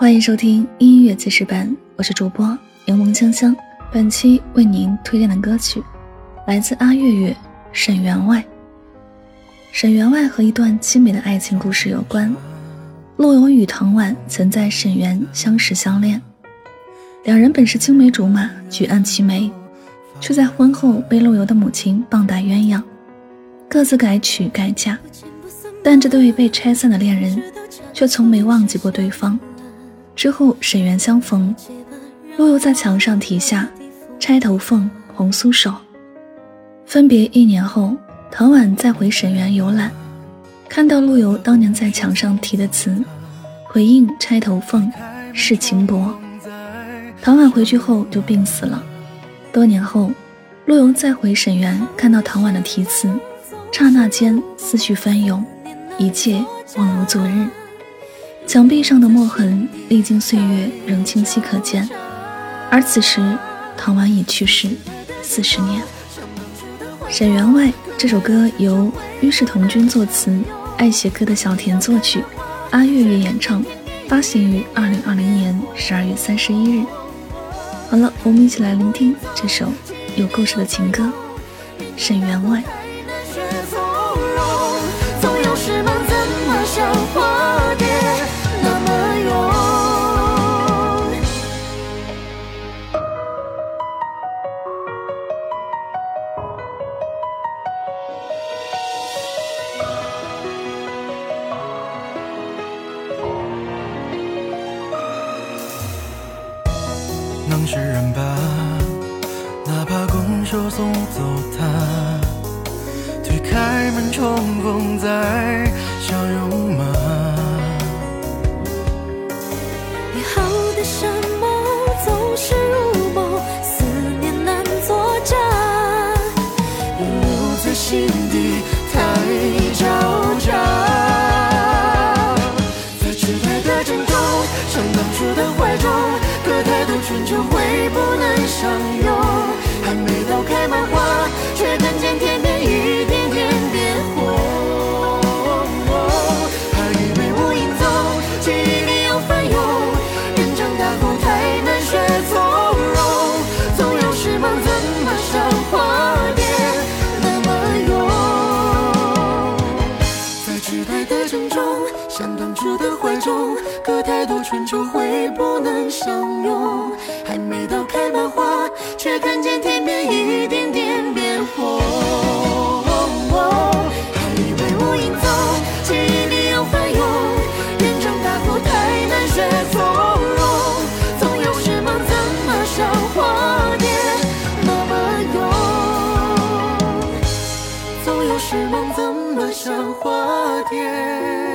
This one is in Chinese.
欢迎收听音乐记事本，我是主播柠檬香香。本期为您推荐的歌曲来自阿月月《沈员外》。沈员外和一段凄美的爱情故事有关。陆游与唐婉曾在沈园相识相恋，两人本是青梅竹马，举案齐眉，却在婚后被陆游的母亲棒打鸳鸯，各自改娶改嫁。但这对被拆散的恋人，却从没忘记过对方。之后沈园相逢，陆游在墙上题下“钗头凤，红酥手”。分别一年后，唐婉再回沈园游览。看到陆游当年在墙上题的词，回应“钗头凤，是情薄”。唐婉回去后就病死了。多年后，陆游再回沈园，看到唐婉的题词，刹那间思绪翻涌，一切恍如昨日。墙壁上的墨痕，历经岁月仍清晰可见。而此时，唐婉已去世四十年。《沈员外》这首歌由於世同君作词。爱写歌的小田作曲，阿月月演唱，发行于二零二零年十二月三十一日。好了，我们一起来聆听这首有故事的情歌《沈员外》。能是人吧，哪怕拱手送走他，推开门重逢再相拥吗？美好的山盟总是如梦，思念难作假，留在心底太招架。在迟来的珍重，像当初的怀。春秋会不能相拥，还没到开满花，却看见天边一点点变红。还以为无影踪，记忆里又翻涌。人长大后太难学从容，总有时梦怎么像花蝶那么勇？在时代的城中，像当初的怀中，隔太多春秋会不能相拥。还没到开满花，却看见天边一点点变红。还以为无影踪，记忆里又翻涌。人长大后太难学从容，总有时梦怎么像化蝶那么勇？总有时梦怎么像化蝶？